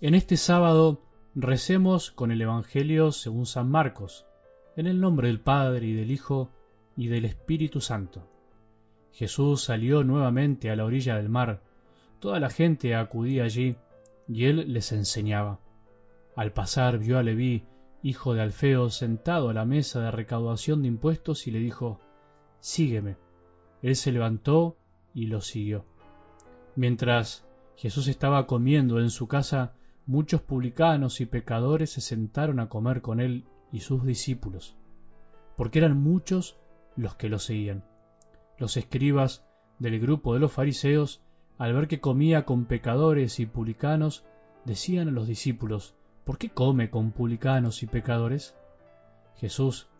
En este sábado recemos con el Evangelio según San Marcos, en el nombre del Padre y del Hijo y del Espíritu Santo. Jesús salió nuevamente a la orilla del mar, toda la gente acudía allí, y él les enseñaba. Al pasar vio a Leví, hijo de Alfeo, sentado a la mesa de recaudación de impuestos y le dijo, Sígueme. Él se levantó y lo siguió. Mientras Jesús estaba comiendo en su casa, muchos publicanos y pecadores se sentaron a comer con él y sus discípulos, porque eran muchos los que lo seguían. Los escribas del grupo de los fariseos, al ver que comía con pecadores y publicanos, decían a los discípulos, ¿por qué come con publicanos y pecadores? Jesús,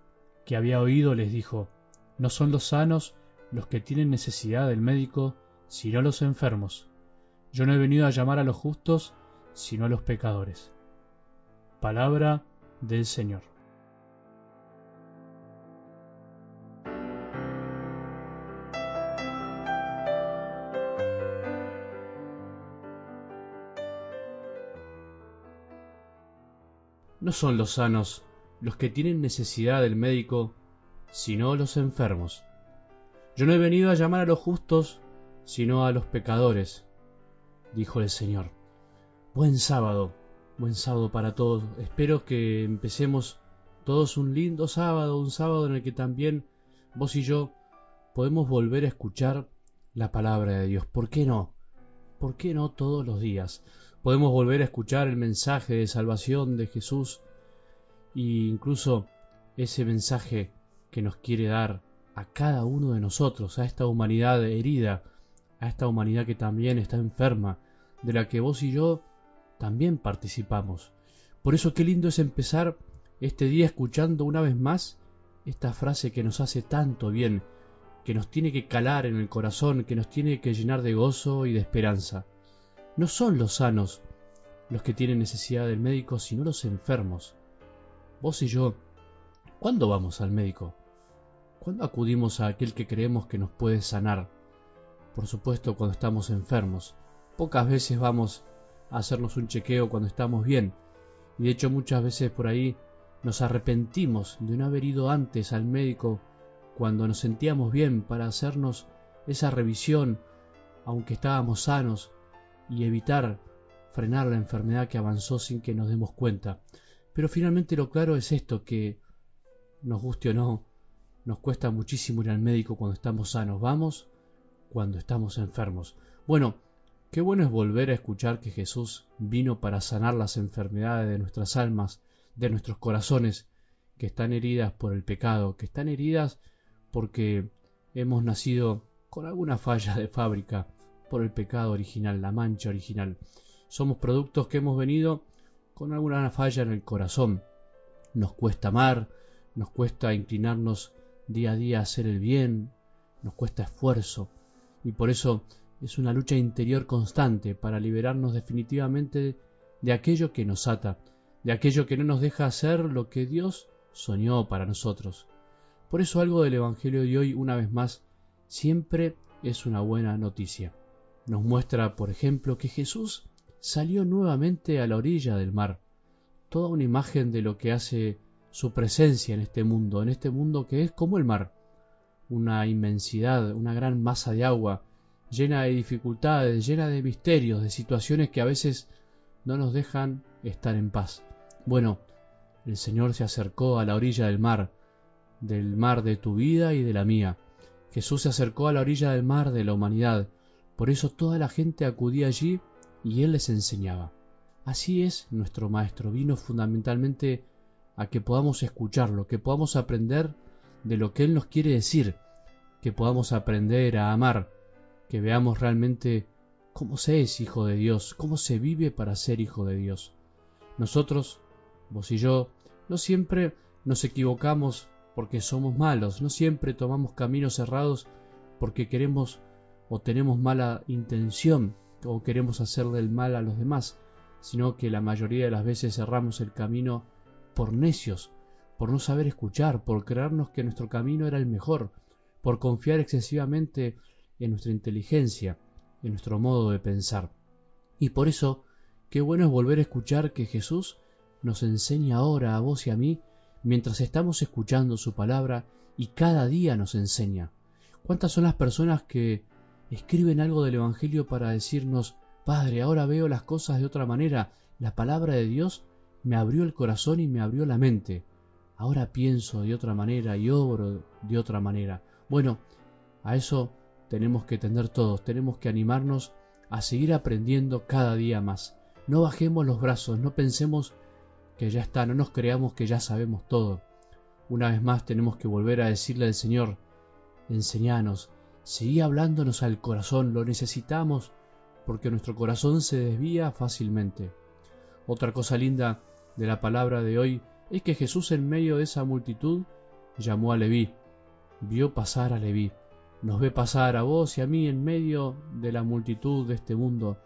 que había oído, les dijo, no son los sanos los que tienen necesidad del médico, sino los enfermos. Yo no he venido a llamar a los justos, sino a los pecadores. Palabra del Señor. No son los sanos los que tienen necesidad del médico, sino los enfermos. Yo no he venido a llamar a los justos, sino a los pecadores, dijo el Señor. Buen sábado, buen sábado para todos. Espero que empecemos todos un lindo sábado, un sábado en el que también vos y yo podemos volver a escuchar la palabra de Dios. ¿Por qué no? ¿Por qué no todos los días? Podemos volver a escuchar el mensaje de salvación de Jesús e incluso ese mensaje que nos quiere dar a cada uno de nosotros, a esta humanidad herida, a esta humanidad que también está enferma, de la que vos y yo también participamos. Por eso qué lindo es empezar este día escuchando una vez más esta frase que nos hace tanto bien, que nos tiene que calar en el corazón, que nos tiene que llenar de gozo y de esperanza. No son los sanos los que tienen necesidad del médico, sino los enfermos. Vos y yo, ¿cuándo vamos al médico? ¿Cuándo acudimos a aquel que creemos que nos puede sanar? Por supuesto, cuando estamos enfermos. Pocas veces vamos hacernos un chequeo cuando estamos bien. Y de hecho muchas veces por ahí nos arrepentimos de no haber ido antes al médico cuando nos sentíamos bien para hacernos esa revisión, aunque estábamos sanos, y evitar frenar la enfermedad que avanzó sin que nos demos cuenta. Pero finalmente lo claro es esto, que nos guste o no, nos cuesta muchísimo ir al médico cuando estamos sanos. Vamos cuando estamos enfermos. Bueno, qué bueno es volver a escuchar que Jesús vino para sanar las enfermedades de nuestras almas, de nuestros corazones, que están heridas por el pecado, que están heridas porque hemos nacido con alguna falla de fábrica por el pecado original, la mancha original. Somos productos que hemos venido con alguna falla en el corazón. Nos cuesta amar, nos cuesta inclinarnos día a día hacer el bien, nos cuesta esfuerzo y por eso es una lucha interior constante para liberarnos definitivamente de aquello que nos ata, de aquello que no nos deja hacer lo que Dios soñó para nosotros. Por eso algo del Evangelio de hoy, una vez más, siempre es una buena noticia. Nos muestra, por ejemplo, que Jesús salió nuevamente a la orilla del mar, toda una imagen de lo que hace su presencia en este mundo, en este mundo que es como el mar, una inmensidad, una gran masa de agua, llena de dificultades, llena de misterios, de situaciones que a veces no nos dejan estar en paz. Bueno, el Señor se acercó a la orilla del mar, del mar de tu vida y de la mía. Jesús se acercó a la orilla del mar de la humanidad, por eso toda la gente acudía allí y Él les enseñaba. Así es nuestro Maestro, vino fundamentalmente a que podamos escucharlo, que podamos aprender de lo que Él nos quiere decir, que podamos aprender a amar, que veamos realmente cómo se es hijo de Dios, cómo se vive para ser hijo de Dios. Nosotros, vos y yo, no siempre nos equivocamos porque somos malos, no siempre tomamos caminos cerrados porque queremos o tenemos mala intención o queremos hacerle el mal a los demás, sino que la mayoría de las veces cerramos el camino por necios, por no saber escuchar, por creernos que nuestro camino era el mejor, por confiar excesivamente en nuestra inteligencia, en nuestro modo de pensar. Y por eso Qué bueno es volver a escuchar que Jesús nos enseña ahora a vos y a mí mientras estamos escuchando su palabra y cada día nos enseña. ¿Cuántas son las personas que escriben algo del Evangelio para decirnos, Padre, ahora veo las cosas de otra manera, la palabra de Dios me abrió el corazón y me abrió la mente, ahora pienso de otra manera y obro de otra manera. Bueno, a eso tenemos que tender todos, tenemos que animarnos a seguir aprendiendo cada día más. No bajemos los brazos, no pensemos que ya está, no nos creamos que ya sabemos todo. Una vez más tenemos que volver a decirle al Señor, enseñanos, seguí hablándonos al corazón, lo necesitamos porque nuestro corazón se desvía fácilmente. Otra cosa linda de la palabra de hoy es que Jesús en medio de esa multitud llamó a Leví, vio pasar a Leví, nos ve pasar a vos y a mí en medio de la multitud de este mundo,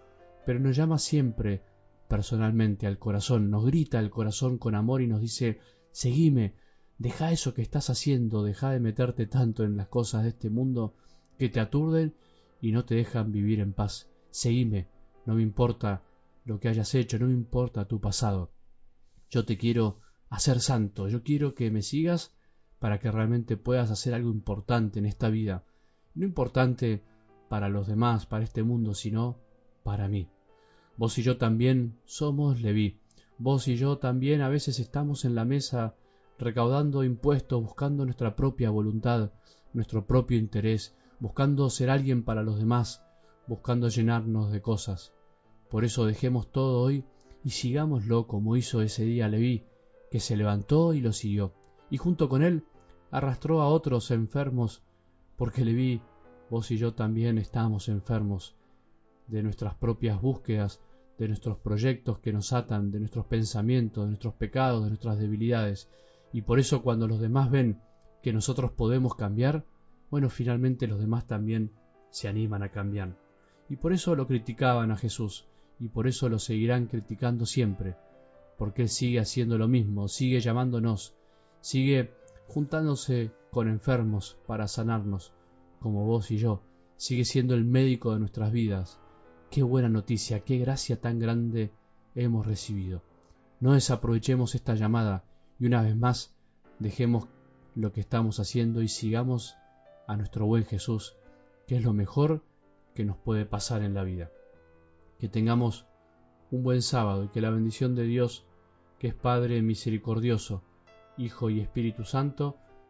pero nos llama siempre personalmente al corazón, nos grita al corazón con amor y nos dice, seguime, deja eso que estás haciendo, deja de meterte tanto en las cosas de este mundo que te aturden y no te dejan vivir en paz. Seguime, no me importa lo que hayas hecho, no me importa tu pasado. Yo te quiero hacer santo, yo quiero que me sigas para que realmente puedas hacer algo importante en esta vida. No importante para los demás, para este mundo, sino para mí. Vos y yo también somos Leví. Vos y yo también a veces estamos en la mesa recaudando impuestos, buscando nuestra propia voluntad, nuestro propio interés, buscando ser alguien para los demás, buscando llenarnos de cosas. Por eso dejemos todo hoy y sigámoslo como hizo ese día Leví, que se levantó y lo siguió, y junto con él arrastró a otros enfermos, porque Leví, vos y yo también estamos enfermos de nuestras propias búsquedas, de nuestros proyectos que nos atan, de nuestros pensamientos, de nuestros pecados, de nuestras debilidades, y por eso cuando los demás ven que nosotros podemos cambiar, bueno, finalmente los demás también se animan a cambiar. Y por eso lo criticaban a Jesús, y por eso lo seguirán criticando siempre, porque Él sigue haciendo lo mismo, sigue llamándonos, sigue juntándose con enfermos para sanarnos, como vos y yo, sigue siendo el médico de nuestras vidas. Qué buena noticia, qué gracia tan grande hemos recibido. No desaprovechemos esta llamada y una vez más dejemos lo que estamos haciendo y sigamos a nuestro buen Jesús, que es lo mejor que nos puede pasar en la vida que tengamos un buen sábado y que la bendición de Dios, que es Padre misericordioso, Hijo y Espíritu Santo,